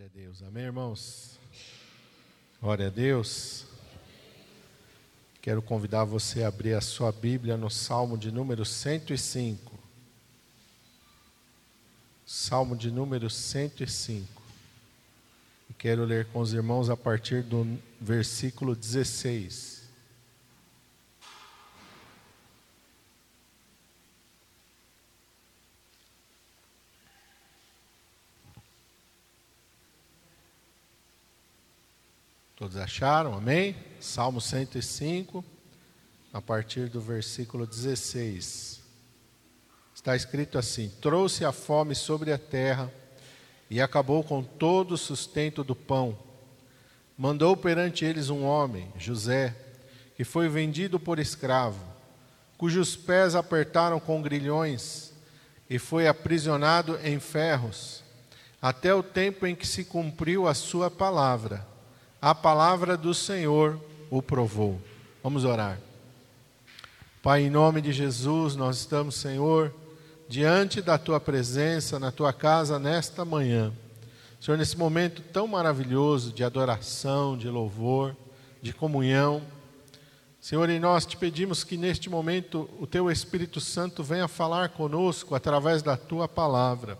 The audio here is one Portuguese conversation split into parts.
Glória a Deus. Amém, irmãos? Glória a Deus. Quero convidar você a abrir a sua Bíblia no Salmo de número 105. Salmo de número 105. E quero ler com os irmãos a partir do versículo 16. Todos acharam? Amém? Salmo 105, a partir do versículo 16. Está escrito assim: Trouxe a fome sobre a terra e acabou com todo o sustento do pão. Mandou perante eles um homem, José, que foi vendido por escravo, cujos pés apertaram com grilhões e foi aprisionado em ferros, até o tempo em que se cumpriu a sua palavra a palavra do Senhor o provou. Vamos orar. Pai, em nome de Jesus, nós estamos, Senhor, diante da tua presença na tua casa nesta manhã. Senhor, nesse momento tão maravilhoso de adoração, de louvor, de comunhão. Senhor, e nós te pedimos que neste momento o teu Espírito Santo venha falar conosco através da tua palavra.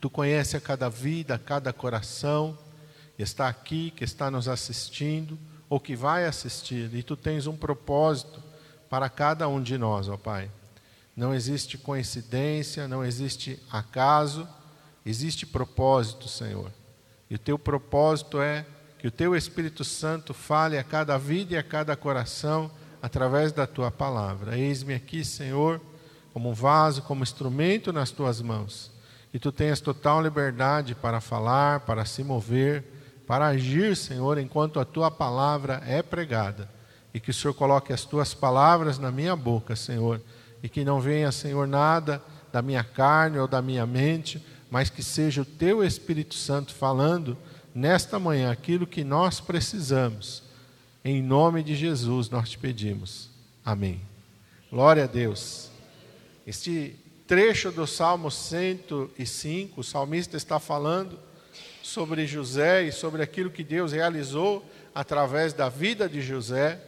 Tu conhece a cada vida, a cada coração está aqui, que está nos assistindo ou que vai assistir, e tu tens um propósito para cada um de nós, ó Pai. Não existe coincidência, não existe acaso, existe propósito, Senhor. E o teu propósito é que o teu Espírito Santo fale a cada vida e a cada coração através da tua palavra. Eis-me aqui, Senhor, como um vaso, como instrumento nas tuas mãos. Que tu tenhas total liberdade para falar, para se mover para agir, Senhor, enquanto a tua palavra é pregada. E que o Senhor coloque as tuas palavras na minha boca, Senhor. E que não venha, Senhor, nada da minha carne ou da minha mente, mas que seja o teu Espírito Santo falando nesta manhã aquilo que nós precisamos. Em nome de Jesus nós te pedimos. Amém. Glória a Deus. Este trecho do Salmo 105, o salmista está falando sobre José e sobre aquilo que Deus realizou através da vida de José.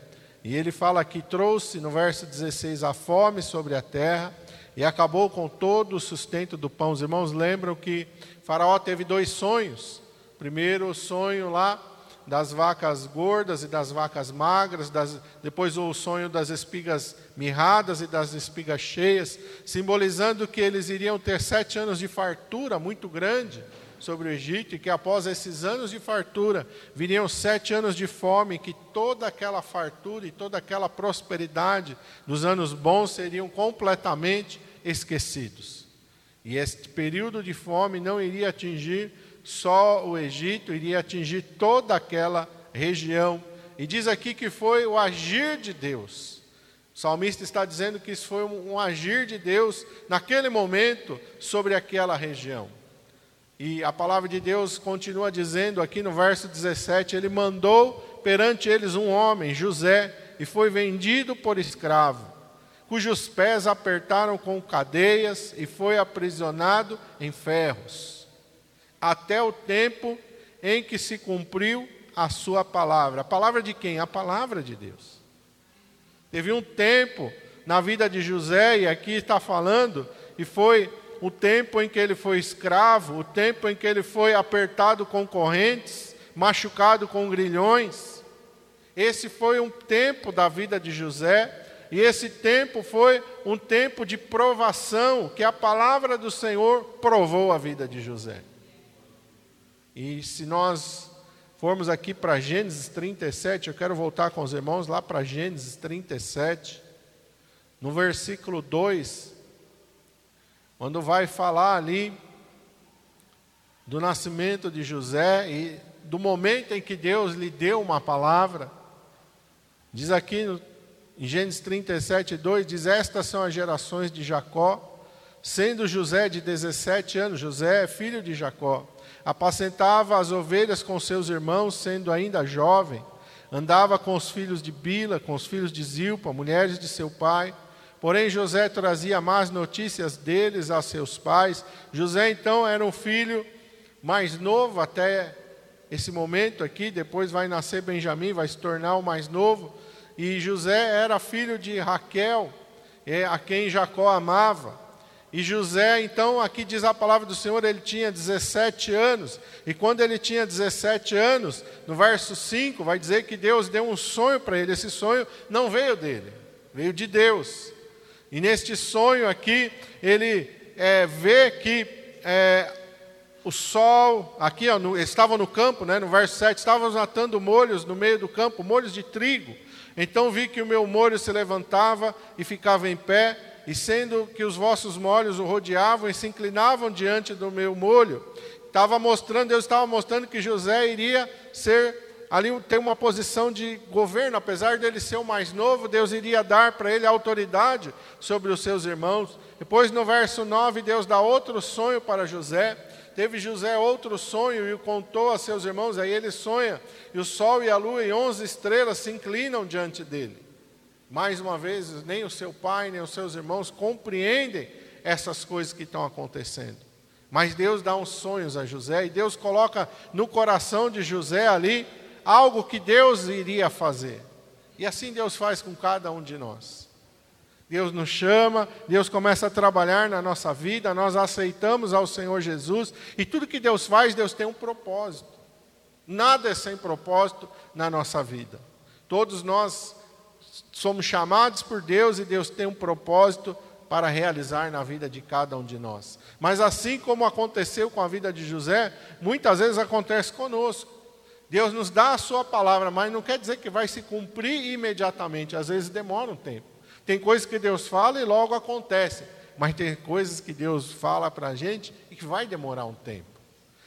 E ele fala que trouxe, no verso 16, a fome sobre a terra e acabou com todo o sustento do pão. Os irmãos lembram que Faraó teve dois sonhos. Primeiro, o sonho lá das vacas gordas e das vacas magras, das, depois o sonho das espigas mirradas e das espigas cheias, simbolizando que eles iriam ter sete anos de fartura muito grande sobre o Egito e que após esses anos de fartura viriam sete anos de fome, que toda aquela fartura e toda aquela prosperidade dos anos bons seriam completamente esquecidos. E este período de fome não iria atingir só o Egito, iria atingir toda aquela região. E diz aqui que foi o agir de Deus. O salmista está dizendo que isso foi um agir de Deus naquele momento sobre aquela região. E a palavra de Deus continua dizendo aqui no verso 17: Ele mandou perante eles um homem, José, e foi vendido por escravo, cujos pés apertaram com cadeias e foi aprisionado em ferros, até o tempo em que se cumpriu a sua palavra. A palavra de quem? A palavra de Deus. Teve um tempo na vida de José, e aqui está falando, e foi o tempo em que ele foi escravo, o tempo em que ele foi apertado com correntes, machucado com grilhões. Esse foi um tempo da vida de José, e esse tempo foi um tempo de provação que a palavra do Senhor provou a vida de José. E se nós formos aqui para Gênesis 37, eu quero voltar com os irmãos lá para Gênesis 37, no versículo 2, quando vai falar ali do nascimento de José e do momento em que Deus lhe deu uma palavra, diz aqui no, em Gênesis 37, 2: diz: Estas são as gerações de Jacó, sendo José de 17 anos, José é filho de Jacó, apacentava as ovelhas com seus irmãos, sendo ainda jovem, andava com os filhos de Bila, com os filhos de Zilpa, mulheres de seu pai Porém, José trazia más notícias deles a seus pais. José, então, era um filho mais novo até esse momento aqui, depois vai nascer Benjamim, vai se tornar o mais novo. E José era filho de Raquel, é, a quem Jacó amava. E José, então, aqui diz a palavra do Senhor, ele tinha 17 anos. E quando ele tinha 17 anos, no verso 5, vai dizer que Deus deu um sonho para ele. Esse sonho não veio dele, veio de Deus. E neste sonho aqui, ele é, vê que é, o sol, aqui ó, no, estava no campo, né, no verso 7, estávamos matando molhos no meio do campo, molhos de trigo. Então vi que o meu molho se levantava e ficava em pé e sendo que os vossos molhos o rodeavam e se inclinavam diante do meu molho, estava mostrando, Deus estava mostrando que José iria ser ali ter uma posição de governo, apesar dele ser o mais novo, Deus iria dar para ele autoridade sobre os seus irmãos. Depois no verso 9, Deus dá outro sonho para José. Teve José outro sonho e o contou a seus irmãos, aí ele sonha, e o sol e a lua e onze estrelas se inclinam diante dele. Mais uma vez, nem o seu pai, nem os seus irmãos compreendem essas coisas que estão acontecendo. Mas Deus dá uns sonhos a José e Deus coloca no coração de José ali algo que Deus iria fazer. E assim Deus faz com cada um de nós. Deus nos chama, Deus começa a trabalhar na nossa vida, nós aceitamos ao Senhor Jesus e tudo que Deus faz, Deus tem um propósito. Nada é sem propósito na nossa vida. Todos nós Somos chamados por Deus e Deus tem um propósito para realizar na vida de cada um de nós. Mas assim como aconteceu com a vida de José, muitas vezes acontece conosco. Deus nos dá a sua palavra, mas não quer dizer que vai se cumprir imediatamente, às vezes demora um tempo. Tem coisas que Deus fala e logo acontece, mas tem coisas que Deus fala para a gente e que vai demorar um tempo.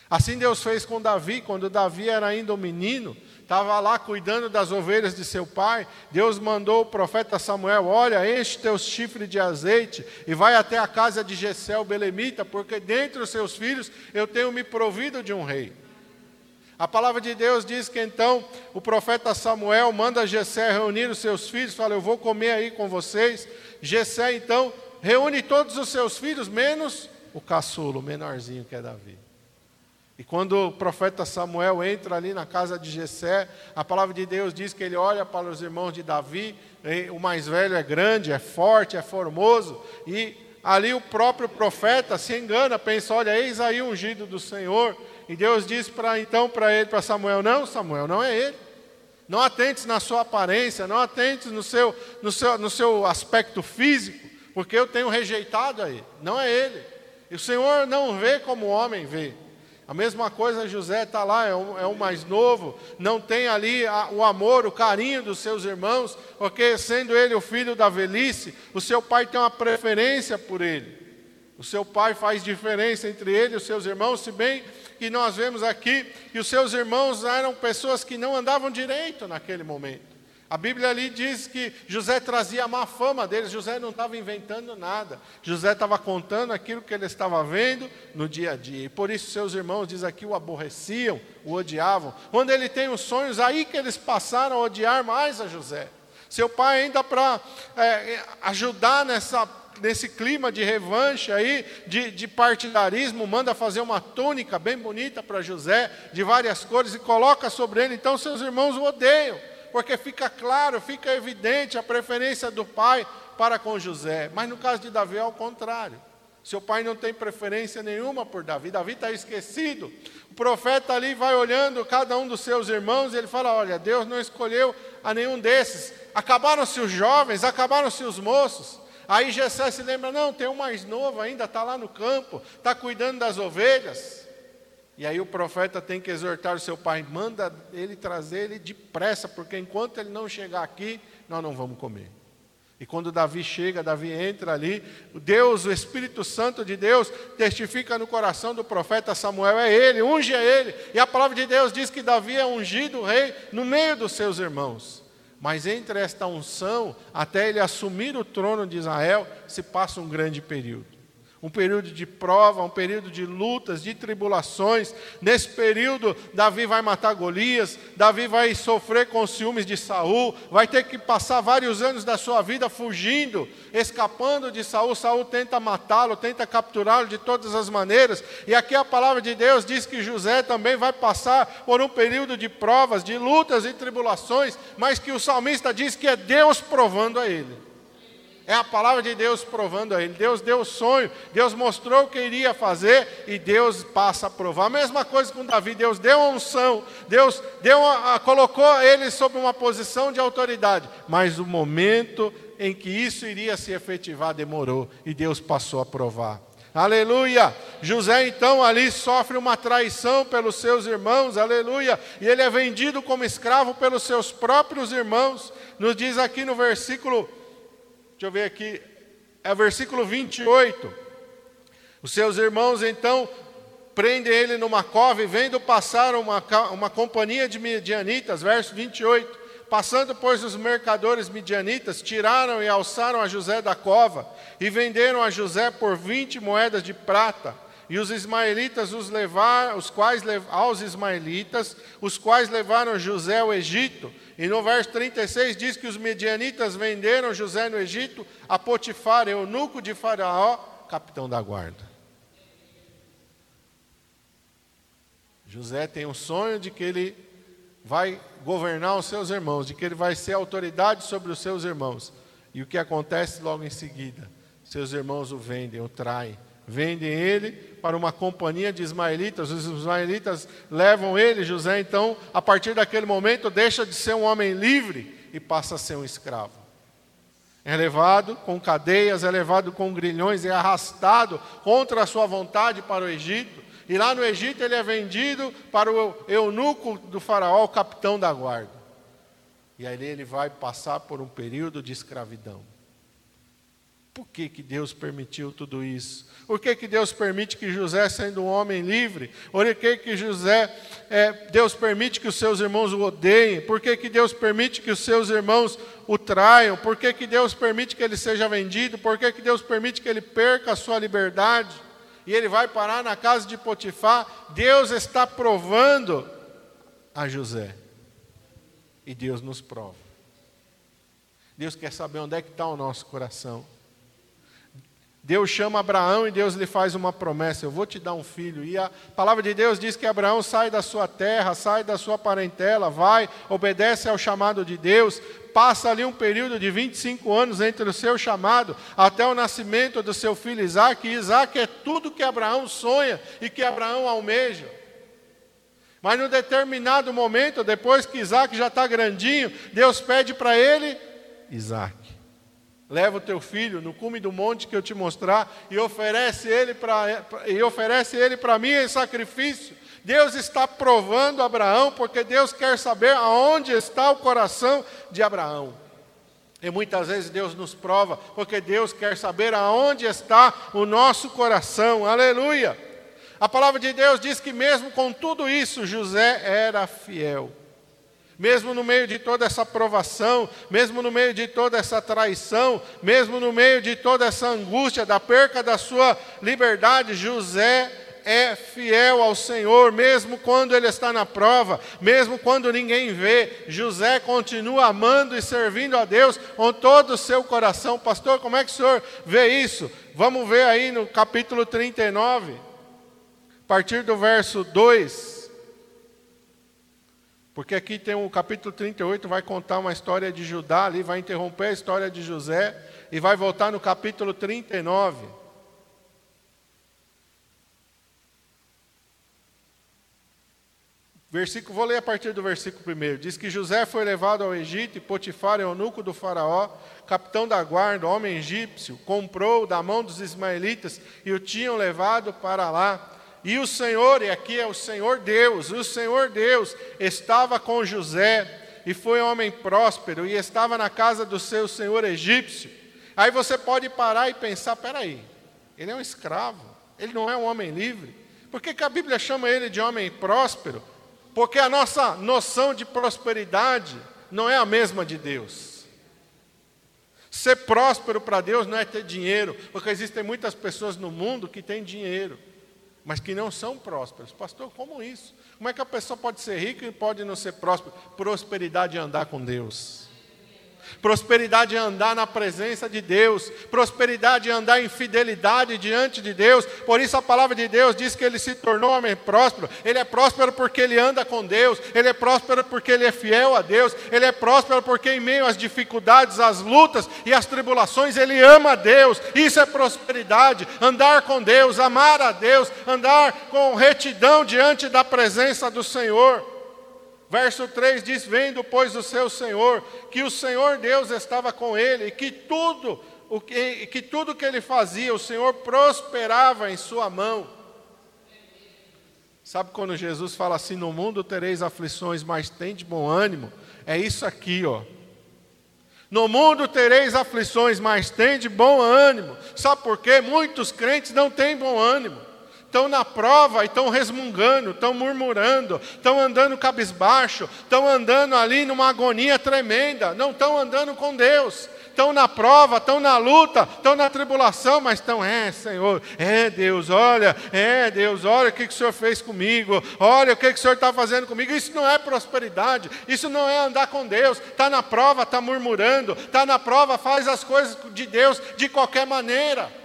Assim Deus fez com Davi, quando Davi era ainda um menino, estava lá cuidando das ovelhas de seu pai. Deus mandou o profeta Samuel: Olha, enche teus chifres de azeite e vai até a casa de Jessé, belemita, porque dentre os seus filhos eu tenho me provido de um rei. A palavra de Deus diz que então o profeta Samuel manda Jessé reunir os seus filhos, fala: Eu vou comer aí com vocês. Jessé então reúne todos os seus filhos, menos o caçulo, o menorzinho que é Davi. E quando o profeta Samuel entra ali na casa de Jessé, a palavra de Deus diz que ele olha para os irmãos de Davi, o mais velho é grande, é forte, é formoso, e ali o próprio profeta se engana, pensa, olha, eis aí o ungido do Senhor. E Deus diz para então para ele, para Samuel, não, Samuel, não é ele. Não atentes na sua aparência, não atentes no seu, no seu, no seu aspecto físico, porque eu tenho rejeitado a ele. Não é ele. E o Senhor não vê como o homem vê. A mesma coisa, José está lá, é o, é o, mais novo, não tem ali a, o amor, o carinho dos seus irmãos, porque sendo ele o filho da velhice, o seu pai tem uma preferência por ele. O seu pai faz diferença entre ele e os seus irmãos, se bem que nós vemos aqui que os seus irmãos eram pessoas que não andavam direito naquele momento. A Bíblia ali diz que José trazia a má fama deles, José não estava inventando nada, José estava contando aquilo que ele estava vendo no dia a dia, e por isso seus irmãos, diz aqui, o aborreciam, o odiavam. Quando ele tem os sonhos, aí que eles passaram a odiar mais a José. Seu pai, ainda para é, ajudar nessa nesse clima de revanche aí, de, de, partidarismo, manda fazer uma túnica bem bonita para José, de várias cores, e coloca sobre ele. Então seus irmãos o odeiam porque fica claro, fica evidente a preferência do pai para com José. Mas no caso de Davi é ao contrário. Seu pai não tem preferência nenhuma por Davi, Davi está esquecido. O profeta ali vai olhando cada um dos seus irmãos e ele fala: Olha, Deus não escolheu a nenhum desses. Acabaram-se os jovens, acabaram-se os moços. Aí Jessé se lembra: Não, tem um mais novo ainda, está lá no campo, está cuidando das ovelhas. E aí o profeta tem que exortar o seu pai, manda ele trazer ele depressa, porque enquanto ele não chegar aqui, nós não vamos comer. E quando Davi chega, Davi entra ali, Deus, o Espírito Santo de Deus, testifica no coração do profeta Samuel, é ele, unge é ele. E a palavra de Deus diz que Davi é ungido rei no meio dos seus irmãos. Mas entre esta unção, até ele assumir o trono de Israel, se passa um grande período. Um período de prova, um período de lutas, de tribulações. Nesse período, Davi vai matar Golias, Davi vai sofrer com os ciúmes de Saul, vai ter que passar vários anos da sua vida fugindo, escapando de Saul. Saul tenta matá-lo, tenta capturá-lo de todas as maneiras. E aqui a palavra de Deus diz que José também vai passar por um período de provas, de lutas e tribulações, mas que o salmista diz que é Deus provando a ele. É a palavra de Deus provando a ele. Deus deu o sonho, Deus mostrou o que iria fazer e Deus passa a provar. A mesma coisa com Davi, Deus deu a unção, Deus deu colocou ele sob uma posição de autoridade, mas o momento em que isso iria se efetivar demorou e Deus passou a provar. Aleluia! José então ali sofre uma traição pelos seus irmãos, aleluia! E ele é vendido como escravo pelos seus próprios irmãos. Nos diz aqui no versículo Deixa eu ver aqui, é o versículo 28. Os seus irmãos então prendem ele numa cova e vendo passar uma, uma companhia de midianitas, verso 28. Passando, pois, os mercadores midianitas, tiraram e alçaram a José da cova e venderam a José por 20 moedas de prata. E os ismaelitas os levaram, os quais aos ismaelitas, os quais levaram José ao Egito. E no verso 36 diz que os medianitas venderam José no Egito a Potifar, eunuco de Faraó, capitão da guarda. José tem um sonho de que ele vai governar os seus irmãos, de que ele vai ser autoridade sobre os seus irmãos. E o que acontece logo em seguida? Seus irmãos o vendem, o traem vendem ele para uma companhia de ismaelitas. Os ismaelitas levam ele, José, então, a partir daquele momento, deixa de ser um homem livre e passa a ser um escravo. É levado com cadeias, é levado com grilhões, é arrastado contra a sua vontade para o Egito. E lá no Egito ele é vendido para o eunuco do faraó, o capitão da guarda. E aí ele vai passar por um período de escravidão. Por que, que Deus permitiu tudo isso? Por que, que Deus permite que José, sendo um homem livre, por que, que José, é, Deus permite que os seus irmãos o odeiem? Por que, que Deus permite que os seus irmãos o traiam? Por que, que Deus permite que ele seja vendido? Por que, que Deus permite que ele perca a sua liberdade? E ele vai parar na casa de Potifar. Deus está provando a José. E Deus nos prova. Deus quer saber onde é que está o nosso coração. Deus chama Abraão e Deus lhe faz uma promessa: Eu vou te dar um filho. E a palavra de Deus diz que Abraão sai da sua terra, sai da sua parentela, vai, obedece ao chamado de Deus, passa ali um período de 25 anos entre o seu chamado até o nascimento do seu filho Isaac. E Isaac é tudo que Abraão sonha e que Abraão almeja. Mas num determinado momento, depois que Isaac já está grandinho, Deus pede para ele Isaac leva o teu filho no cume do monte que eu te mostrar e oferece ele para e oferece ele para mim em sacrifício. Deus está provando Abraão porque Deus quer saber aonde está o coração de Abraão. E muitas vezes Deus nos prova porque Deus quer saber aonde está o nosso coração. Aleluia. A palavra de Deus diz que mesmo com tudo isso José era fiel mesmo no meio de toda essa provação, mesmo no meio de toda essa traição, mesmo no meio de toda essa angústia da perca da sua liberdade, José é fiel ao Senhor, mesmo quando ele está na prova, mesmo quando ninguém vê, José continua amando e servindo a Deus com todo o seu coração. Pastor, como é que o senhor vê isso? Vamos ver aí no capítulo 39, a partir do verso 2. Porque aqui tem o capítulo 38, vai contar uma história de Judá, ali vai interromper a história de José e vai voltar no capítulo 39. Versículo, vou ler a partir do versículo 1. Diz que José foi levado ao Egito e Potifar, eunuco do faraó, capitão da guarda, homem egípcio, comprou da mão dos ismaelitas e o tinham levado para lá. E o Senhor, e aqui é o Senhor Deus, o Senhor Deus estava com José, e foi homem próspero, e estava na casa do seu senhor egípcio. Aí você pode parar e pensar: peraí, ele é um escravo, ele não é um homem livre. Por que, que a Bíblia chama ele de homem próspero? Porque a nossa noção de prosperidade não é a mesma de Deus. Ser próspero para Deus não é ter dinheiro, porque existem muitas pessoas no mundo que têm dinheiro, mas que não são prósperos. Pastor, como isso? Como é que a pessoa pode ser rica e pode não ser próspera? Prosperidade é andar com Deus. Prosperidade é andar na presença de Deus. Prosperidade é andar em fidelidade diante de Deus. Por isso a palavra de Deus diz que ele se tornou homem próspero. Ele é próspero porque ele anda com Deus. Ele é próspero porque ele é fiel a Deus. Ele é próspero porque em meio às dificuldades, às lutas e às tribulações, ele ama a Deus. Isso é prosperidade. Andar com Deus, amar a Deus, andar com retidão diante da presença do Senhor. Verso 3 diz: Vendo, pois, o seu Senhor, que o Senhor Deus estava com ele, e que tudo o que, que tudo que ele fazia, o Senhor prosperava em sua mão. Sabe quando Jesus fala assim: No mundo tereis aflições, mas tem de bom ânimo? É isso aqui, ó. No mundo tereis aflições, mas tem de bom ânimo. Sabe por quê? Muitos crentes não têm bom ânimo estão na prova e estão resmungando, estão murmurando, estão andando cabisbaixo, estão andando ali numa agonia tremenda, não estão andando com Deus, estão na prova, estão na luta, estão na tribulação, mas estão, é Senhor, é Deus, olha, é Deus, olha o que, que o Senhor fez comigo, olha o que, que o Senhor está fazendo comigo. Isso não é prosperidade, isso não é andar com Deus, está na prova, está murmurando, está na prova, faz as coisas de Deus de qualquer maneira.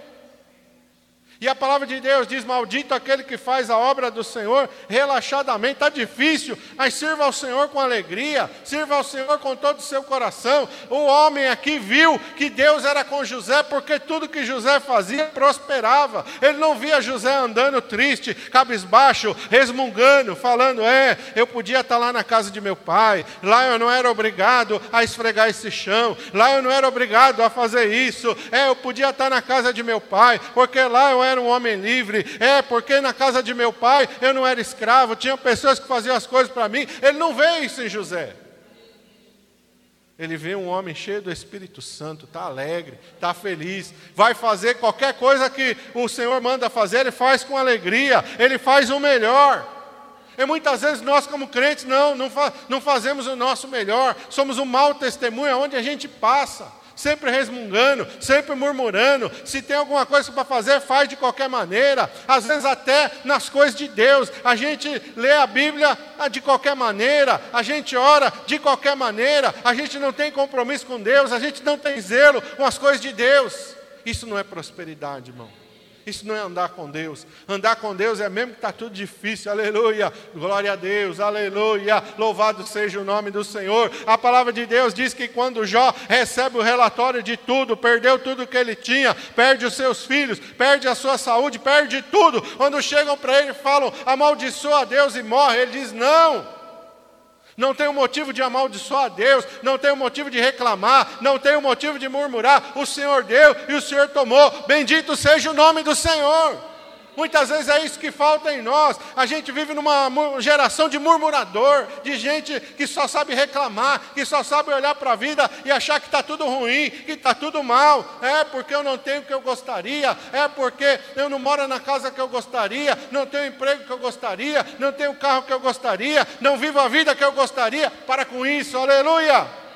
E a palavra de Deus diz: Maldito aquele que faz a obra do Senhor relaxadamente. Está difícil, mas sirva ao Senhor com alegria, sirva ao Senhor com todo o seu coração. O homem aqui viu que Deus era com José, porque tudo que José fazia prosperava. Ele não via José andando triste, cabisbaixo, resmungando, falando: É, eu podia estar lá na casa de meu pai, lá eu não era obrigado a esfregar esse chão, lá eu não era obrigado a fazer isso, é, eu podia estar na casa de meu pai, porque lá eu era um homem livre. É, porque na casa de meu pai eu não era escravo, tinha pessoas que faziam as coisas para mim. Ele não vê isso em José. Ele vê um homem cheio do Espírito Santo, está alegre, está feliz, vai fazer qualquer coisa que o Senhor manda fazer, ele faz com alegria, ele faz o melhor. E muitas vezes nós, como crentes, não, não, fa não fazemos o nosso melhor, somos um mau testemunho onde a gente passa sempre resmungando, sempre murmurando. Se tem alguma coisa para fazer, faz de qualquer maneira. Às vezes, até nas coisas de Deus, a gente lê a Bíblia ah, de qualquer maneira, a gente ora de qualquer maneira, a gente não tem compromisso com Deus, a gente não tem zelo com as coisas de Deus. Isso não é prosperidade, irmão. Isso não é andar com Deus. Andar com Deus é mesmo que está tudo difícil. Aleluia. Glória a Deus. Aleluia. Louvado seja o nome do Senhor. A palavra de Deus diz que quando Jó recebe o relatório de tudo, perdeu tudo que ele tinha, perde os seus filhos, perde a sua saúde, perde tudo. Quando chegam para ele e falam, amaldiçoa a Deus e morre, ele diz: Não não tenho motivo de amaldiçoar a Deus, não tenho motivo de reclamar, não tenho motivo de murmurar. O Senhor deu e o Senhor tomou. Bendito seja o nome do Senhor. Muitas vezes é isso que falta em nós. A gente vive numa geração de murmurador, de gente que só sabe reclamar, que só sabe olhar para a vida e achar que está tudo ruim, que está tudo mal. É porque eu não tenho o que eu gostaria, é porque eu não moro na casa que eu gostaria, não tenho o emprego que eu gostaria, não tenho o carro que eu gostaria, não vivo a vida que eu gostaria. Para com isso, aleluia!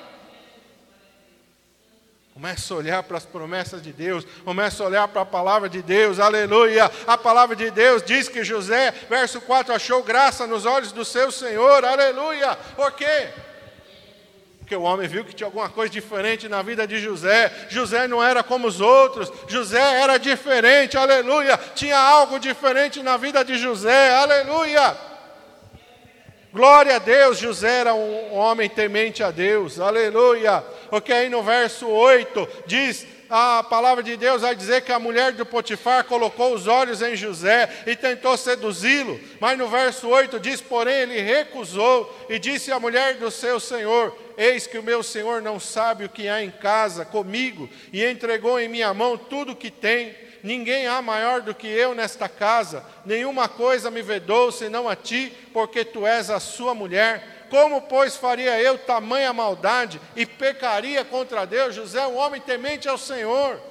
Começa a olhar para as promessas de Deus, começa a olhar para a palavra de Deus, aleluia. A palavra de Deus diz que José, verso 4, achou graça nos olhos do seu Senhor, aleluia. Por quê? Porque o homem viu que tinha alguma coisa diferente na vida de José. José não era como os outros, José era diferente, aleluia. Tinha algo diferente na vida de José, aleluia. Glória a Deus, José era um homem temente a Deus, aleluia. Aí no verso 8 diz: a palavra de Deus vai dizer que a mulher do Potifar colocou os olhos em José e tentou seduzi-lo. Mas no verso 8 diz: Porém, ele recusou e disse à mulher do seu senhor: Eis que o meu senhor não sabe o que há em casa comigo, e entregou em minha mão tudo o que tem ninguém há maior do que eu nesta casa, nenhuma coisa me vedou senão a ti, porque tu és a sua mulher. Como, pois, faria eu tamanha maldade e pecaria contra Deus? José é um homem temente ao Senhor.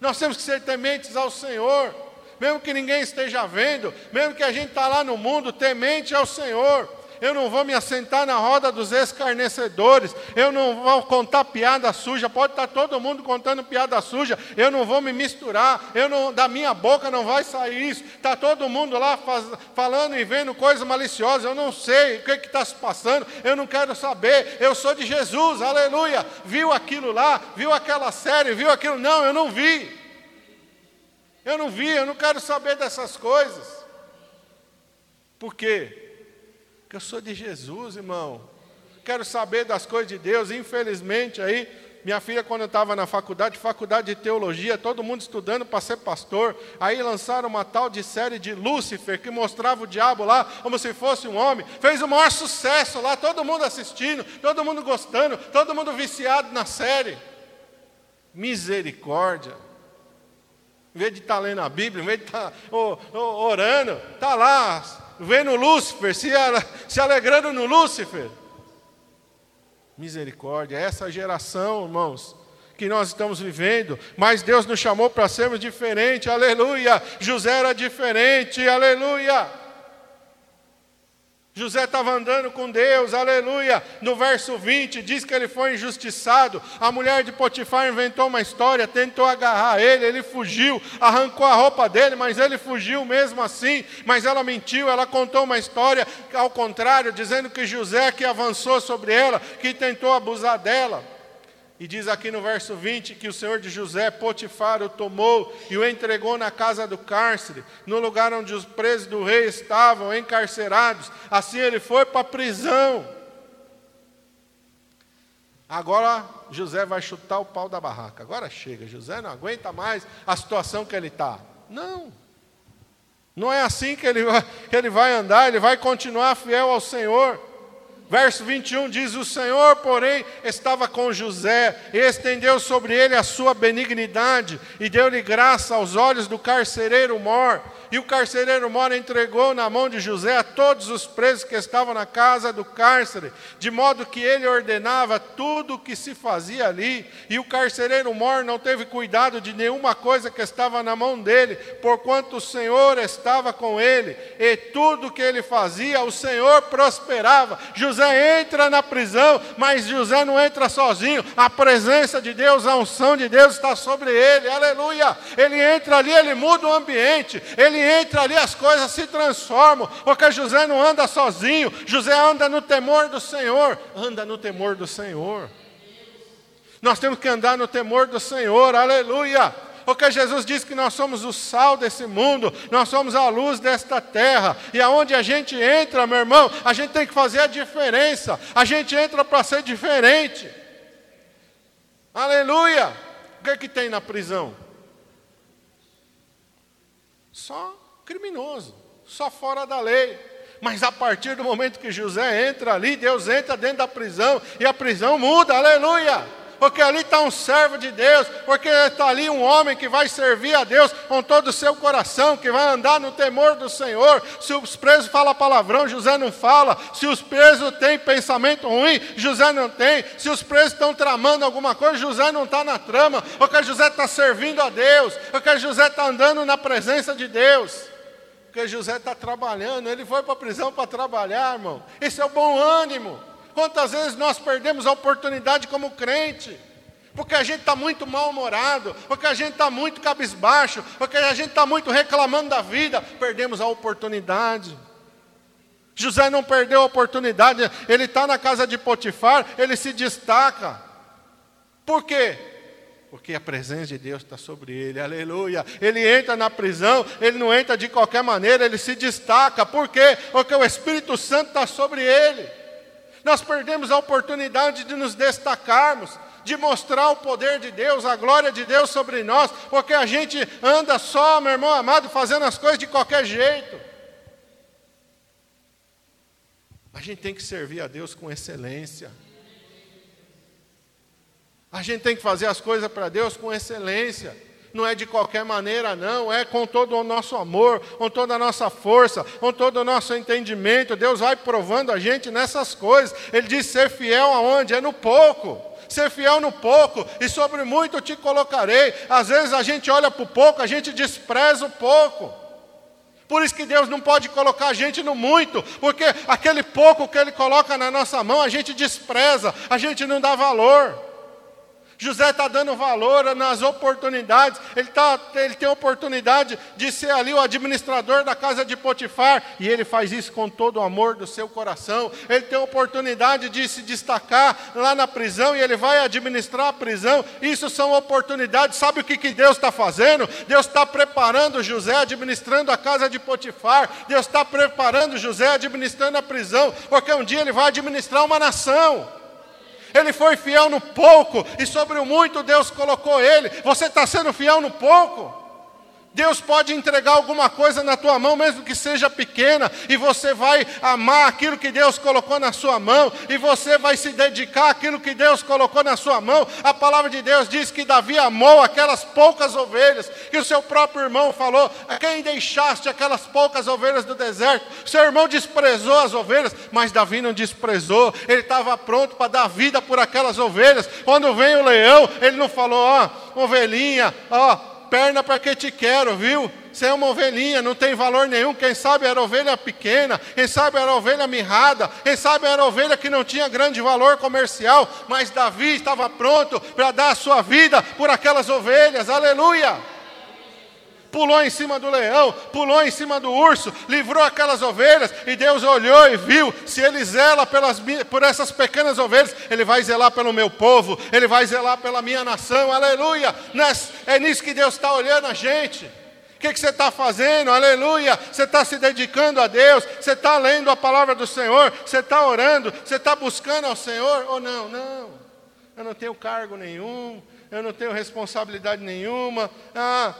Nós temos que ser tementes ao Senhor, mesmo que ninguém esteja vendo, mesmo que a gente está lá no mundo, temente ao Senhor. Eu não vou me assentar na roda dos escarnecedores, eu não vou contar piada suja, pode estar todo mundo contando piada suja, eu não vou me misturar, eu não, da minha boca não vai sair isso, está todo mundo lá faz, falando e vendo coisa maliciosa, eu não sei o que está se passando, eu não quero saber, eu sou de Jesus, aleluia, viu aquilo lá, viu aquela série, viu aquilo, não, eu não vi, eu não vi, eu não quero saber dessas coisas, por quê? Porque eu sou de Jesus, irmão. Quero saber das coisas de Deus. Infelizmente, aí, minha filha, quando eu estava na faculdade, faculdade de teologia, todo mundo estudando para ser pastor. Aí lançaram uma tal de série de Lúcifer, que mostrava o diabo lá como se fosse um homem. Fez o maior sucesso lá, todo mundo assistindo, todo mundo gostando, todo mundo viciado na série. Misericórdia. Em vez de estar tá lendo a Bíblia, em vez de estar tá, oh, oh, orando, está lá vendo Lúcifer, se, se alegrando no Lúcifer. Misericórdia, essa geração, irmãos, que nós estamos vivendo, mas Deus nos chamou para sermos diferentes, aleluia. José era diferente, aleluia. José estava andando com Deus, aleluia. No verso 20 diz que ele foi injustiçado. A mulher de Potifar inventou uma história, tentou agarrar ele, ele fugiu, arrancou a roupa dele, mas ele fugiu mesmo assim. Mas ela mentiu, ela contou uma história ao contrário, dizendo que José que avançou sobre ela, que tentou abusar dela. E diz aqui no verso 20 que o senhor de José, Potifar, o tomou e o entregou na casa do cárcere, no lugar onde os presos do rei estavam encarcerados. Assim ele foi para a prisão. Agora José vai chutar o pau da barraca. Agora chega, José não aguenta mais a situação que ele está. Não. Não é assim que ele, vai, que ele vai andar, ele vai continuar fiel ao Senhor. Verso 21 diz: O Senhor, porém, estava com José, e estendeu sobre ele a sua benignidade, e deu-lhe graça aos olhos do carcereiro mor. E o carcereiro mora entregou na mão de José a todos os presos que estavam na casa do cárcere, de modo que ele ordenava tudo o que se fazia ali. E o carcereiro mor não teve cuidado de nenhuma coisa que estava na mão dele, porquanto o Senhor estava com ele, e tudo que ele fazia, o Senhor prosperava. José entra na prisão, mas José não entra sozinho, a presença de Deus, a unção de Deus está sobre ele, aleluia. Ele entra ali, ele muda o ambiente, ele entra ali, as coisas se transformam, porque José não anda sozinho, José anda no temor do Senhor, anda no temor do Senhor. Nós temos que andar no temor do Senhor, aleluia. Porque Jesus diz que nós somos o sal desse mundo, nós somos a luz desta terra, e aonde a gente entra, meu irmão, a gente tem que fazer a diferença, a gente entra para ser diferente. Aleluia! O que, é que tem na prisão? Só criminoso, só fora da lei. Mas a partir do momento que José entra ali, Deus entra dentro da prisão e a prisão muda, aleluia porque ali está um servo de Deus, porque está ali um homem que vai servir a Deus com todo o seu coração, que vai andar no temor do Senhor. Se os presos falam palavrão, José não fala. Se os presos têm pensamento ruim, José não tem. Se os presos estão tramando alguma coisa, José não está na trama, porque José está servindo a Deus, porque José está andando na presença de Deus porque José está trabalhando, ele foi para a prisão para trabalhar, irmão. Esse é o bom ânimo. Quantas vezes nós perdemos a oportunidade como crente? Porque a gente está muito mal-humorado, porque a gente está muito cabisbaixo, porque a gente está muito reclamando da vida, perdemos a oportunidade. José não perdeu a oportunidade, ele está na casa de Potifar, ele se destaca. Por quê? Porque a presença de Deus está sobre ele, aleluia. Ele entra na prisão, ele não entra de qualquer maneira, ele se destaca. Por quê? Porque o Espírito Santo está sobre ele. Nós perdemos a oportunidade de nos destacarmos, de mostrar o poder de Deus, a glória de Deus sobre nós, porque a gente anda só, meu irmão amado, fazendo as coisas de qualquer jeito. A gente tem que servir a Deus com excelência. A gente tem que fazer as coisas para Deus com excelência não é de qualquer maneira, não, é com todo o nosso amor, com toda a nossa força, com todo o nosso entendimento. Deus vai provando a gente nessas coisas. Ele diz: ser fiel aonde? É no pouco. Ser fiel no pouco, e sobre muito te colocarei. Às vezes a gente olha para o pouco, a gente despreza o pouco. Por isso que Deus não pode colocar a gente no muito, porque aquele pouco que Ele coloca na nossa mão, a gente despreza, a gente não dá valor. José está dando valor nas oportunidades. Ele, tá, ele tem oportunidade de ser ali o administrador da casa de Potifar, e ele faz isso com todo o amor do seu coração. Ele tem oportunidade de se destacar lá na prisão, e ele vai administrar a prisão. Isso são oportunidades. Sabe o que, que Deus está fazendo? Deus está preparando José, administrando a casa de Potifar. Deus está preparando José, administrando a prisão, porque um dia ele vai administrar uma nação. Ele foi fiel no pouco, e sobre o muito Deus colocou ele. Você está sendo fiel no pouco? Deus pode entregar alguma coisa na tua mão, mesmo que seja pequena, e você vai amar aquilo que Deus colocou na sua mão, e você vai se dedicar àquilo que Deus colocou na sua mão. A palavra de Deus diz que Davi amou aquelas poucas ovelhas, que o seu próprio irmão falou: quem deixaste aquelas poucas ovelhas do deserto? Seu irmão desprezou as ovelhas, mas Davi não desprezou, ele estava pronto para dar vida por aquelas ovelhas. Quando vem o leão, ele não falou: ó, oh, ovelhinha, ó, oh, perna para que te quero, viu? Você é uma ovelhinha, não tem valor nenhum. Quem sabe era ovelha pequena, quem sabe era ovelha mirrada, quem sabe era ovelha que não tinha grande valor comercial, mas Davi estava pronto para dar a sua vida por aquelas ovelhas, aleluia pulou em cima do leão, pulou em cima do urso, livrou aquelas ovelhas, e Deus olhou e viu: se ele zela pelas, por essas pequenas ovelhas, ele vai zelar pelo meu povo, ele vai zelar pela minha nação, aleluia. É nisso que Deus está olhando a gente. O que, que você está fazendo? Aleluia! Você está se dedicando a Deus, você está lendo a palavra do Senhor, você está orando, você está buscando ao Senhor ou não? Não, eu não tenho cargo nenhum, eu não tenho responsabilidade nenhuma. Ah,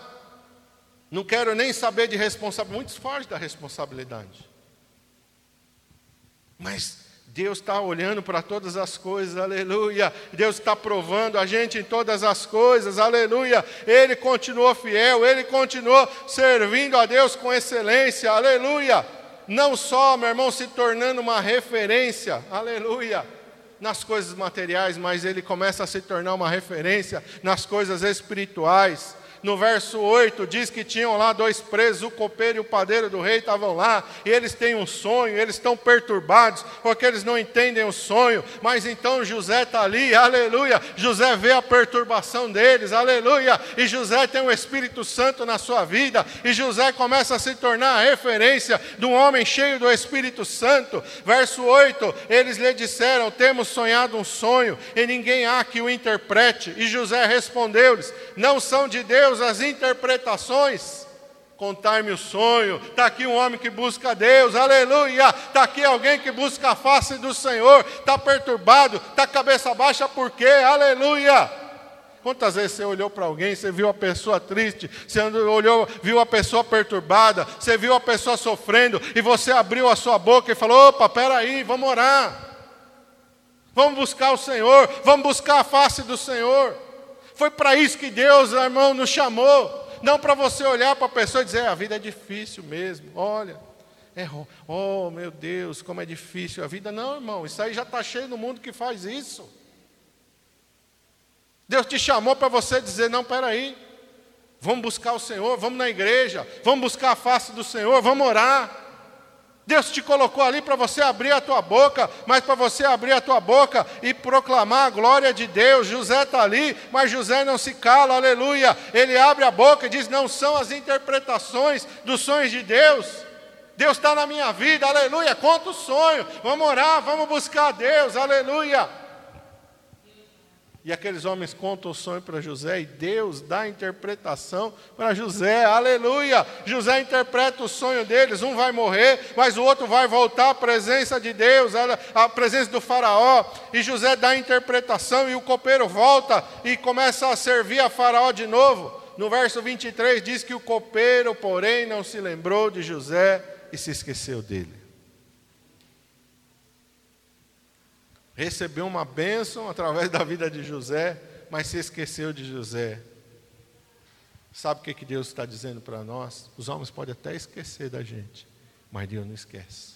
não quero nem saber de responsabilidade. Muitos fogem da responsabilidade. Mas Deus está olhando para todas as coisas, aleluia. Deus está provando a gente em todas as coisas, aleluia. Ele continuou fiel, ele continuou servindo a Deus com excelência, aleluia. Não só, meu irmão, se tornando uma referência, aleluia, nas coisas materiais, mas ele começa a se tornar uma referência nas coisas espirituais no verso 8, diz que tinham lá dois presos, o copeiro e o padeiro do rei estavam lá, e eles têm um sonho, eles estão perturbados, porque eles não entendem o sonho, mas então José está ali, aleluia, José vê a perturbação deles, aleluia, e José tem o Espírito Santo na sua vida, e José começa a se tornar a referência de um homem cheio do Espírito Santo. Verso 8, eles lhe disseram: Temos sonhado um sonho, e ninguém há que o interprete, e José respondeu-lhes: Não são de Deus Deus as interpretações. Contar-me o sonho. Está aqui um homem que busca Deus, aleluia. Está aqui alguém que busca a face do Senhor. Está perturbado, está cabeça baixa, por quê? Aleluia. Quantas vezes você olhou para alguém, você viu a pessoa triste, você olhou, viu a pessoa perturbada, você viu a pessoa sofrendo, e você abriu a sua boca e falou: opa, peraí, vamos orar. Vamos buscar o Senhor, vamos buscar a face do Senhor. Foi para isso que Deus, irmão, nos chamou. Não para você olhar para a pessoa e dizer, a vida é difícil mesmo. Olha, é, oh meu Deus, como é difícil a vida. Não, irmão, isso aí já está cheio no mundo que faz isso. Deus te chamou para você dizer, não, peraí. Vamos buscar o Senhor, vamos na igreja, vamos buscar a face do Senhor, vamos orar. Deus te colocou ali para você abrir a tua boca, mas para você abrir a tua boca e proclamar a glória de Deus. José está ali, mas José não se cala, aleluia. Ele abre a boca e diz: Não são as interpretações dos sonhos de Deus. Deus está na minha vida, aleluia. Conta o sonho, vamos orar, vamos buscar a Deus, aleluia. E aqueles homens contam o sonho para José e Deus dá a interpretação para José, aleluia. José interpreta o sonho deles: um vai morrer, mas o outro vai voltar à presença de Deus, à presença do Faraó. E José dá a interpretação e o copeiro volta e começa a servir a Faraó de novo. No verso 23 diz que o copeiro, porém, não se lembrou de José e se esqueceu dele. Recebeu uma bênção através da vida de José, mas se esqueceu de José. Sabe o que, que Deus está dizendo para nós? Os homens podem até esquecer da gente, mas Deus não esquece.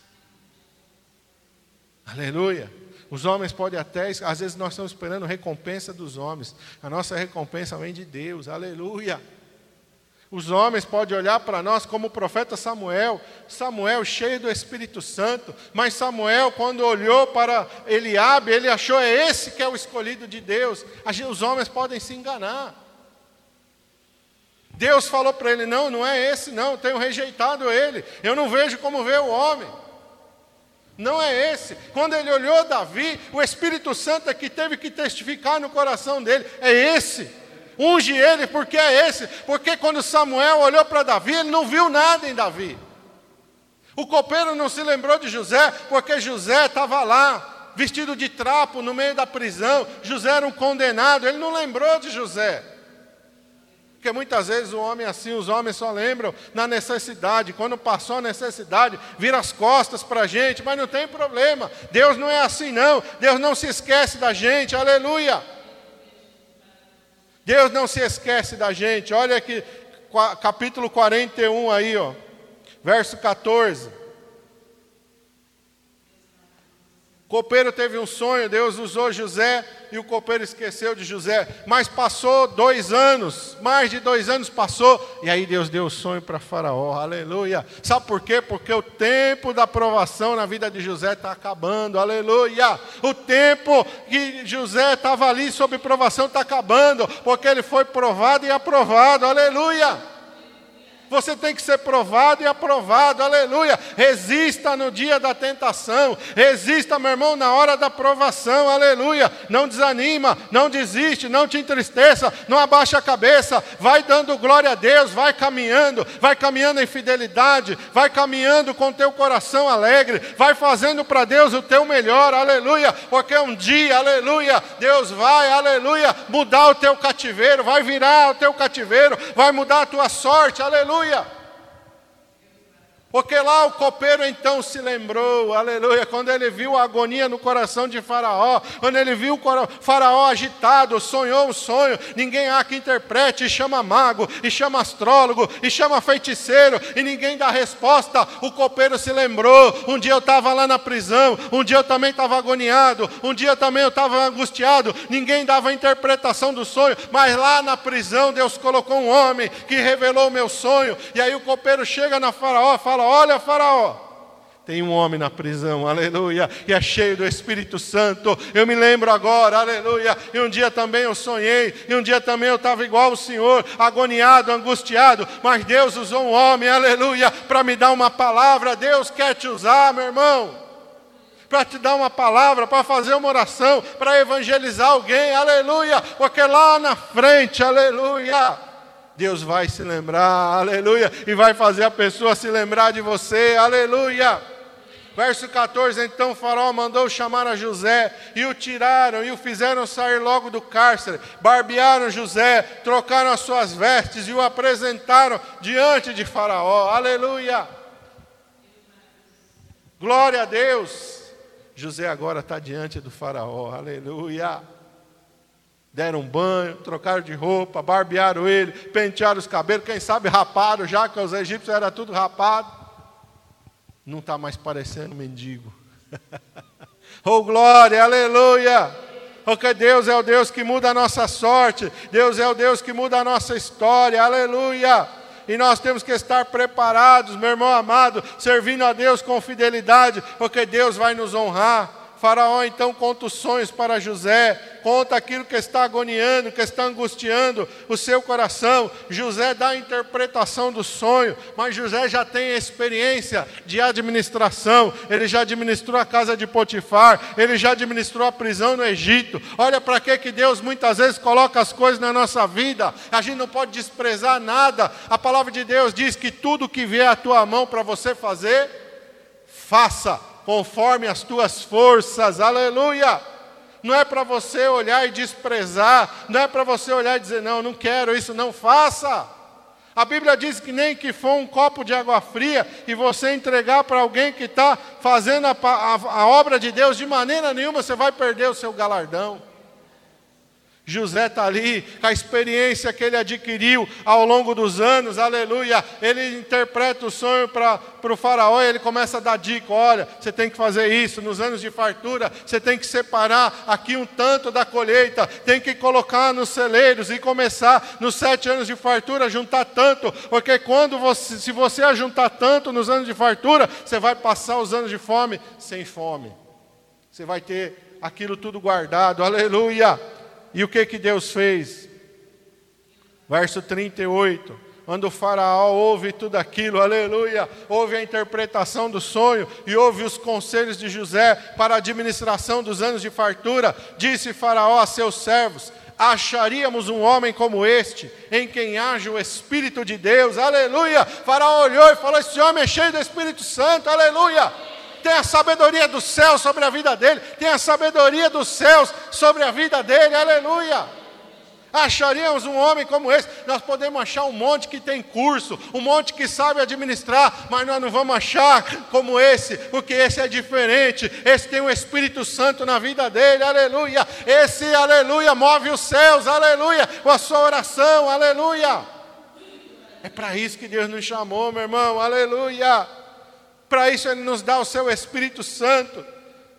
Aleluia. Os homens podem até, às vezes nós estamos esperando recompensa dos homens. A nossa recompensa vem de Deus. Aleluia. Os homens podem olhar para nós como o profeta Samuel, Samuel cheio do Espírito Santo, mas Samuel, quando olhou para Eliabe, ele achou é esse que é o escolhido de Deus. Os homens podem se enganar. Deus falou para ele: Não, não é esse, não, tenho rejeitado ele, eu não vejo como vê o homem. Não é esse. Quando ele olhou Davi, o Espírito Santo é que teve que testificar no coração dele: é esse. Unge ele, porque é esse. Porque quando Samuel olhou para Davi, ele não viu nada em Davi. O copeiro não se lembrou de José, porque José estava lá, vestido de trapo, no meio da prisão. José era um condenado, ele não lembrou de José. Porque muitas vezes o homem assim, os homens só lembram na necessidade. Quando passou a necessidade, vira as costas para a gente, mas não tem problema. Deus não é assim, não. Deus não se esquece da gente, aleluia. Deus não se esquece da gente. Olha aqui, capítulo 41 aí, ó, verso 14. O copeiro teve um sonho, Deus usou José e o copeiro esqueceu de José. Mas passou dois anos, mais de dois anos passou, e aí Deus deu o sonho para Faraó, aleluia. Sabe por quê? Porque o tempo da provação na vida de José está acabando, aleluia. O tempo que José estava ali sob provação está acabando, porque ele foi provado e aprovado, aleluia. Você tem que ser provado e aprovado, aleluia. Resista no dia da tentação, resista, meu irmão, na hora da provação, aleluia. Não desanima, não desiste, não te entristeça, não abaixa a cabeça, vai dando glória a Deus, vai caminhando, vai caminhando em fidelidade, vai caminhando com teu coração alegre, vai fazendo para Deus o teu melhor, aleluia, porque um dia, aleluia, Deus vai, aleluia, mudar o teu cativeiro, vai virar o teu cativeiro, vai mudar a tua sorte, aleluia aleluia. Porque lá o copeiro então se lembrou, aleluia, quando ele viu a agonia no coração de Faraó, quando ele viu o Faraó agitado, sonhou um sonho, ninguém há que interprete, e chama mago, e chama astrólogo, e chama feiticeiro, e ninguém dá resposta. O copeiro se lembrou: um dia eu estava lá na prisão, um dia eu também estava agoniado, um dia também eu estava angustiado, ninguém dava interpretação do sonho, mas lá na prisão Deus colocou um homem que revelou o meu sonho, e aí o copeiro chega na Faraó e fala: Olha, Faraó, tem um homem na prisão, aleluia, e é cheio do Espírito Santo. Eu me lembro agora, aleluia. E um dia também eu sonhei, e um dia também eu estava igual o Senhor, agoniado, angustiado, mas Deus usou um homem, aleluia, para me dar uma palavra. Deus quer te usar, meu irmão para te dar uma palavra, para fazer uma oração, para evangelizar alguém, aleluia, porque lá na frente, aleluia, Deus vai se lembrar, aleluia, e vai fazer a pessoa se lembrar de você, aleluia. Verso 14: Então faraó mandou chamar a José, e o tiraram, e o fizeram sair logo do cárcere. Barbearam José, trocaram as suas vestes e o apresentaram diante de Faraó, aleluia. Glória a Deus. José agora está diante do Faraó, aleluia deram um banho, trocaram de roupa, barbearam ele, pentearam os cabelos, quem sabe raparam já, que os egípcios era tudo rapado. Não está mais parecendo mendigo. oh glória, aleluia! Porque Deus é o Deus que muda a nossa sorte, Deus é o Deus que muda a nossa história, aleluia! E nós temos que estar preparados, meu irmão amado, servindo a Deus com fidelidade, porque Deus vai nos honrar. Faraó então conta os sonhos para José, conta aquilo que está agoniando, que está angustiando o seu coração. José dá a interpretação do sonho, mas José já tem experiência de administração, ele já administrou a casa de Potifar, ele já administrou a prisão no Egito. Olha para que que Deus muitas vezes coloca as coisas na nossa vida. A gente não pode desprezar nada. A palavra de Deus diz que tudo que vier à tua mão para você fazer, faça conforme as tuas forças, aleluia. Não é para você olhar e desprezar, não é para você olhar e dizer, não, não quero isso, não faça. A Bíblia diz que nem que for um copo de água fria e você entregar para alguém que está fazendo a, a, a obra de Deus, de maneira nenhuma você vai perder o seu galardão. José está ali, com a experiência que ele adquiriu ao longo dos anos, aleluia. Ele interpreta o sonho para o faraó e ele começa a dar dica: olha, você tem que fazer isso, nos anos de fartura, você tem que separar aqui um tanto da colheita, tem que colocar nos celeiros e começar nos sete anos de fartura a juntar tanto, porque quando você, se você ajuntar tanto nos anos de fartura, você vai passar os anos de fome sem fome. Você vai ter aquilo tudo guardado, aleluia. E o que que Deus fez? Verso 38. Quando o faraó ouve tudo aquilo, aleluia, ouve a interpretação do sonho e ouve os conselhos de José para a administração dos anos de fartura, disse faraó a seus servos: acharíamos um homem como este, em quem haja o Espírito de Deus, aleluia. Faraó olhou e falou: Esse homem é cheio do Espírito Santo, aleluia tem a sabedoria do céu sobre a vida dele, tem a sabedoria dos céus sobre a vida dele, aleluia. Acharíamos um homem como esse, nós podemos achar um monte que tem curso, um monte que sabe administrar, mas nós não vamos achar como esse, porque esse é diferente, esse tem o Espírito Santo na vida dele, aleluia. Esse, aleluia, move os céus, aleluia, com a sua oração, aleluia. É para isso que Deus nos chamou, meu irmão, aleluia. Para isso ele nos dá o seu Espírito Santo.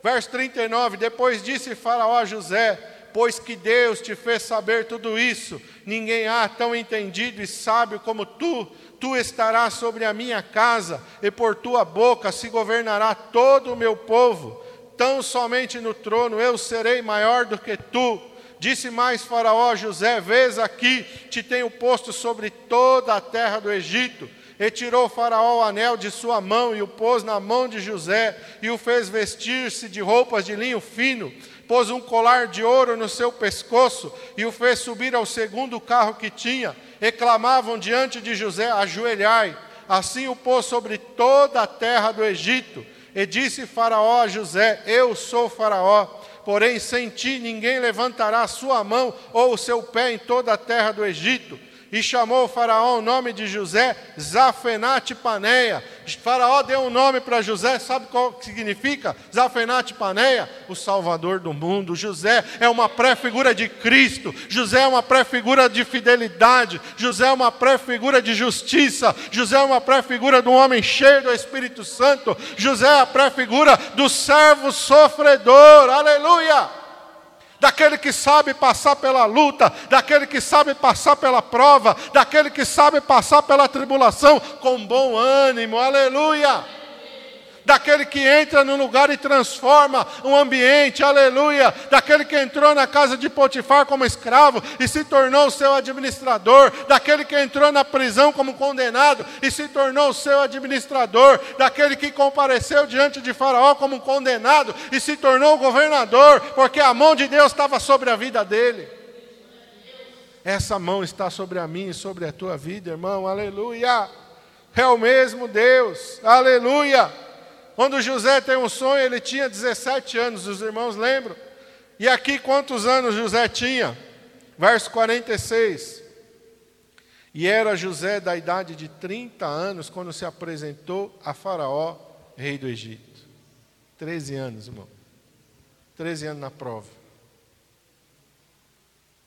Verso 39: Depois disse Faraó a José: Pois que Deus te fez saber tudo isso, ninguém há tão entendido e sábio como tu. Tu estarás sobre a minha casa, e por tua boca se governará todo o meu povo. Tão somente no trono eu serei maior do que tu. Disse mais Faraó a José: Vês aqui, te tenho posto sobre toda a terra do Egito e tirou o Faraó o anel de sua mão e o pôs na mão de José, e o fez vestir-se de roupas de linho fino, pôs um colar de ouro no seu pescoço e o fez subir ao segundo carro que tinha. E clamavam diante de José: Ajoelhai. Assim o pôs sobre toda a terra do Egito. E disse Faraó a José: Eu sou Faraó, porém sem ti ninguém levantará sua mão ou o seu pé em toda a terra do Egito e chamou o faraó o nome de José Zafenate Paneia. Faraó deu um nome para José, sabe qual significa? Zafenate Paneia, o salvador do mundo. José é uma pré-figura de Cristo, José é uma pré-figura de fidelidade, José é uma pré-figura de justiça, José é uma pré-figura de um homem cheio do Espírito Santo, José é a pré-figura do servo sofredor. Aleluia! Daquele que sabe passar pela luta, daquele que sabe passar pela prova, daquele que sabe passar pela tribulação com bom ânimo, aleluia daquele que entra no lugar e transforma um ambiente, aleluia, daquele que entrou na casa de Potifar como escravo e se tornou seu administrador, daquele que entrou na prisão como condenado e se tornou seu administrador, daquele que compareceu diante de Faraó como condenado e se tornou governador, porque a mão de Deus estava sobre a vida dele. Essa mão está sobre a minha e sobre a tua vida, irmão, aleluia. É o mesmo Deus, aleluia. Quando José tem um sonho, ele tinha 17 anos, os irmãos lembram? E aqui quantos anos José tinha? Verso 46. E era José da idade de 30 anos quando se apresentou a Faraó, rei do Egito. 13 anos, irmão. 13 anos na prova.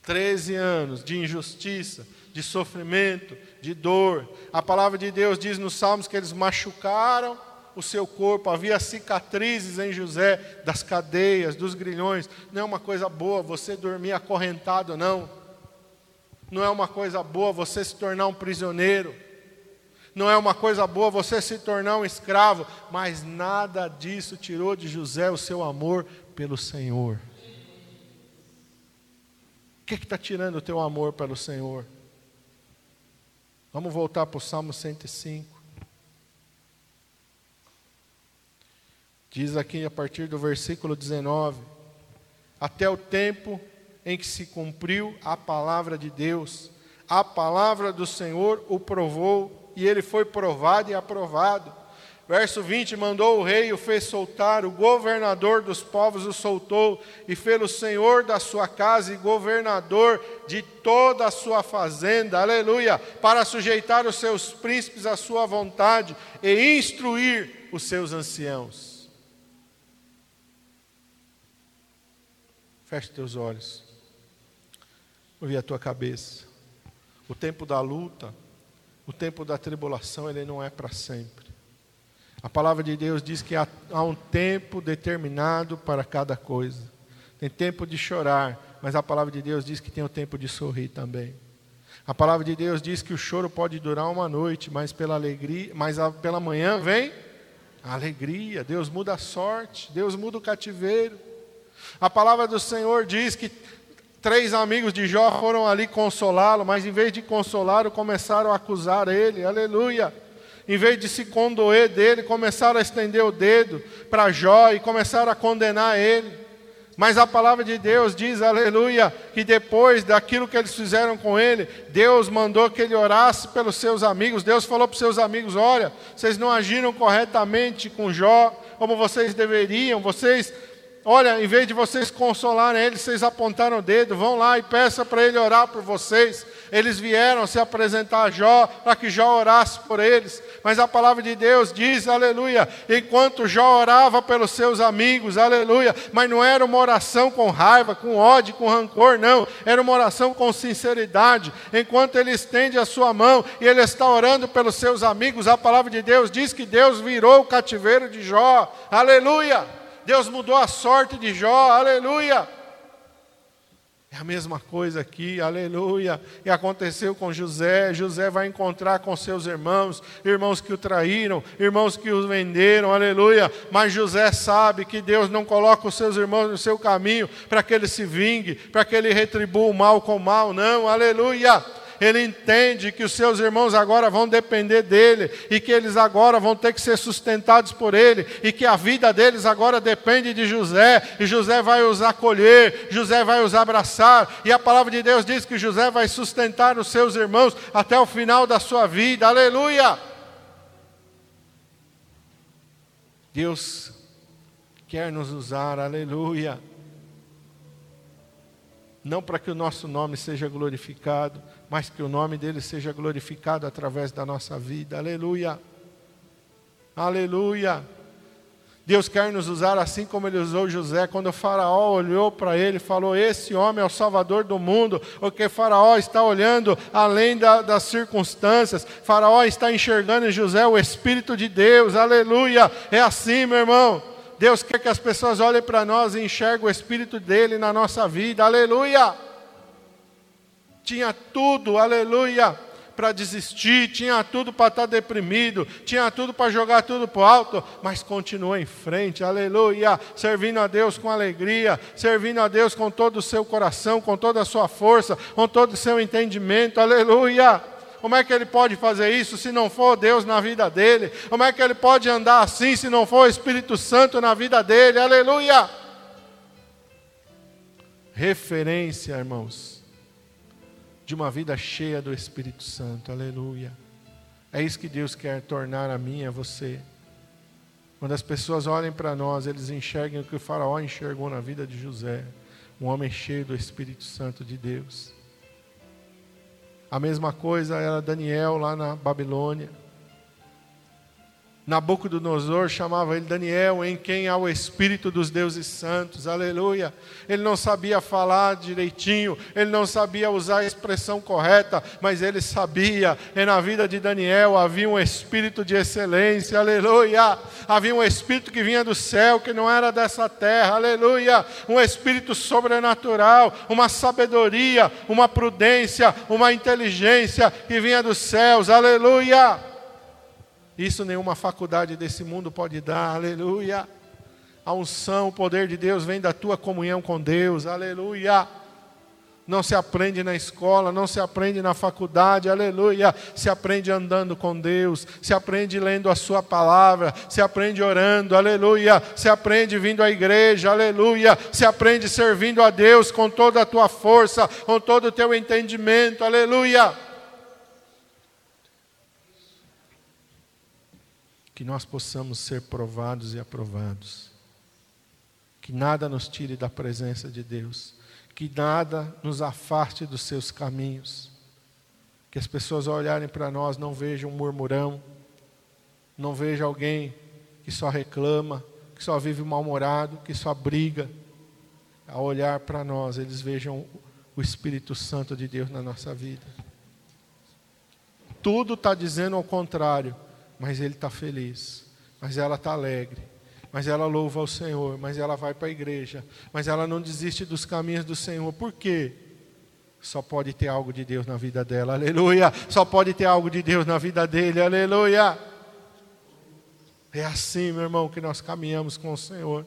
13 anos de injustiça, de sofrimento, de dor. A palavra de Deus diz nos Salmos que eles machucaram o seu corpo, havia cicatrizes em José das cadeias, dos grilhões. Não é uma coisa boa você dormir acorrentado, não. Não é uma coisa boa você se tornar um prisioneiro. Não é uma coisa boa você se tornar um escravo. Mas nada disso tirou de José o seu amor pelo Senhor. O que está tirando o teu amor pelo Senhor? Vamos voltar para o Salmo 105. Diz aqui a partir do versículo 19: Até o tempo em que se cumpriu a palavra de Deus, a palavra do Senhor o provou, e ele foi provado e aprovado. Verso 20: Mandou o rei, o fez soltar, o governador dos povos o soltou, e fez o senhor da sua casa e governador de toda a sua fazenda, aleluia, para sujeitar os seus príncipes à sua vontade e instruir os seus anciãos. Feche teus olhos. Curve a tua cabeça. O tempo da luta, o tempo da tribulação, ele não é para sempre. A palavra de Deus diz que há, há um tempo determinado para cada coisa. Tem tempo de chorar, mas a palavra de Deus diz que tem o tempo de sorrir também. A palavra de Deus diz que o choro pode durar uma noite, mas pela alegria, mas pela manhã vem a alegria. Deus muda a sorte, Deus muda o cativeiro. A palavra do Senhor diz que três amigos de Jó foram ali consolá-lo, mas em vez de consolá-lo, começaram a acusar ele. Aleluia em vez de se condoer dele, começaram a estender o dedo para Jó e começaram a condenar ele. Mas a palavra de Deus diz, aleluia, que depois daquilo que eles fizeram com ele, Deus mandou que ele orasse pelos seus amigos. Deus falou para os seus amigos: Olha, vocês não agiram corretamente com Jó, como vocês deveriam, vocês Olha, em vez de vocês consolarem ele, vocês apontaram o dedo, vão lá e peça para ele orar por vocês. Eles vieram se apresentar a Jó para que Jó orasse por eles. Mas a palavra de Deus diz, aleluia, enquanto Jó orava pelos seus amigos, aleluia, mas não era uma oração com raiva, com ódio, com rancor, não. Era uma oração com sinceridade. Enquanto ele estende a sua mão e ele está orando pelos seus amigos, a palavra de Deus diz que Deus virou o cativeiro de Jó. Aleluia. Deus mudou a sorte de Jó, aleluia. É a mesma coisa aqui, aleluia. E aconteceu com José. José vai encontrar com seus irmãos, irmãos que o traíram, irmãos que os venderam, aleluia. Mas José sabe que Deus não coloca os seus irmãos no seu caminho para que ele se vingue, para que ele retribua o mal com o mal, não, aleluia ele entende que os seus irmãos agora vão depender dele e que eles agora vão ter que ser sustentados por ele e que a vida deles agora depende de José e José vai os acolher, José vai os abraçar e a palavra de Deus diz que José vai sustentar os seus irmãos até o final da sua vida. Aleluia! Deus quer nos usar, aleluia. Não para que o nosso nome seja glorificado, mas que o nome dele seja glorificado através da nossa vida. Aleluia. Aleluia. Deus quer nos usar assim como ele usou José, quando o Faraó olhou para ele e falou: Esse homem é o Salvador do mundo, porque Faraó está olhando além da, das circunstâncias, Faraó está enxergando em José o Espírito de Deus, aleluia. É assim, meu irmão. Deus quer que as pessoas olhem para nós e enxerguem o Espírito dele na nossa vida, aleluia tinha tudo, aleluia, para desistir, tinha tudo para estar tá deprimido, tinha tudo para jogar tudo para o alto, mas continuou em frente, aleluia, servindo a Deus com alegria, servindo a Deus com todo o seu coração, com toda a sua força, com todo o seu entendimento, aleluia. Como é que ele pode fazer isso se não for Deus na vida dele? Como é que ele pode andar assim se não for o Espírito Santo na vida dele? Aleluia! Referência, irmãos de uma vida cheia do Espírito Santo. Aleluia. É isso que Deus quer tornar a mim e a você. Quando as pessoas olhem para nós, eles enxerguem o que o Faraó enxergou na vida de José, um homem cheio do Espírito Santo de Deus. A mesma coisa era Daniel lá na Babilônia. Nabucodonosor chamava ele Daniel, em quem há o Espírito dos deuses santos, aleluia. Ele não sabia falar direitinho, ele não sabia usar a expressão correta, mas ele sabia, e na vida de Daniel havia um espírito de excelência, aleluia. Havia um espírito que vinha do céu, que não era dessa terra, aleluia. Um espírito sobrenatural, uma sabedoria, uma prudência, uma inteligência que vinha dos céus, aleluia. Isso nenhuma faculdade desse mundo pode dar, aleluia. A unção, o poder de Deus vem da tua comunhão com Deus, aleluia. Não se aprende na escola, não se aprende na faculdade, aleluia. Se aprende andando com Deus, se aprende lendo a Sua palavra, se aprende orando, aleluia. Se aprende vindo à igreja, aleluia. Se aprende servindo a Deus com toda a tua força, com todo o teu entendimento, aleluia. Que nós possamos ser provados e aprovados. Que nada nos tire da presença de Deus, que nada nos afaste dos seus caminhos. Que as pessoas ao olharem para nós não vejam um murmurão, não vejam alguém que só reclama, que só vive mal-humorado, que só briga. Ao olhar para nós, eles vejam o Espírito Santo de Deus na nossa vida. Tudo está dizendo ao contrário, mas ele está feliz, mas ela está alegre, mas ela louva ao Senhor, mas ela vai para a igreja, mas ela não desiste dos caminhos do Senhor. Por quê? Só pode ter algo de Deus na vida dela, aleluia. Só pode ter algo de Deus na vida dele, aleluia. É assim, meu irmão, que nós caminhamos com o Senhor.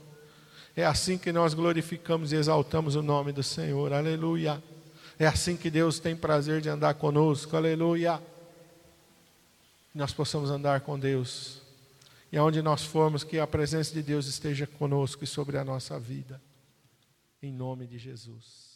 É assim que nós glorificamos e exaltamos o nome do Senhor, aleluia. É assim que Deus tem prazer de andar conosco, aleluia. Nós possamos andar com Deus. E aonde nós formos, que a presença de Deus esteja conosco e sobre a nossa vida. Em nome de Jesus.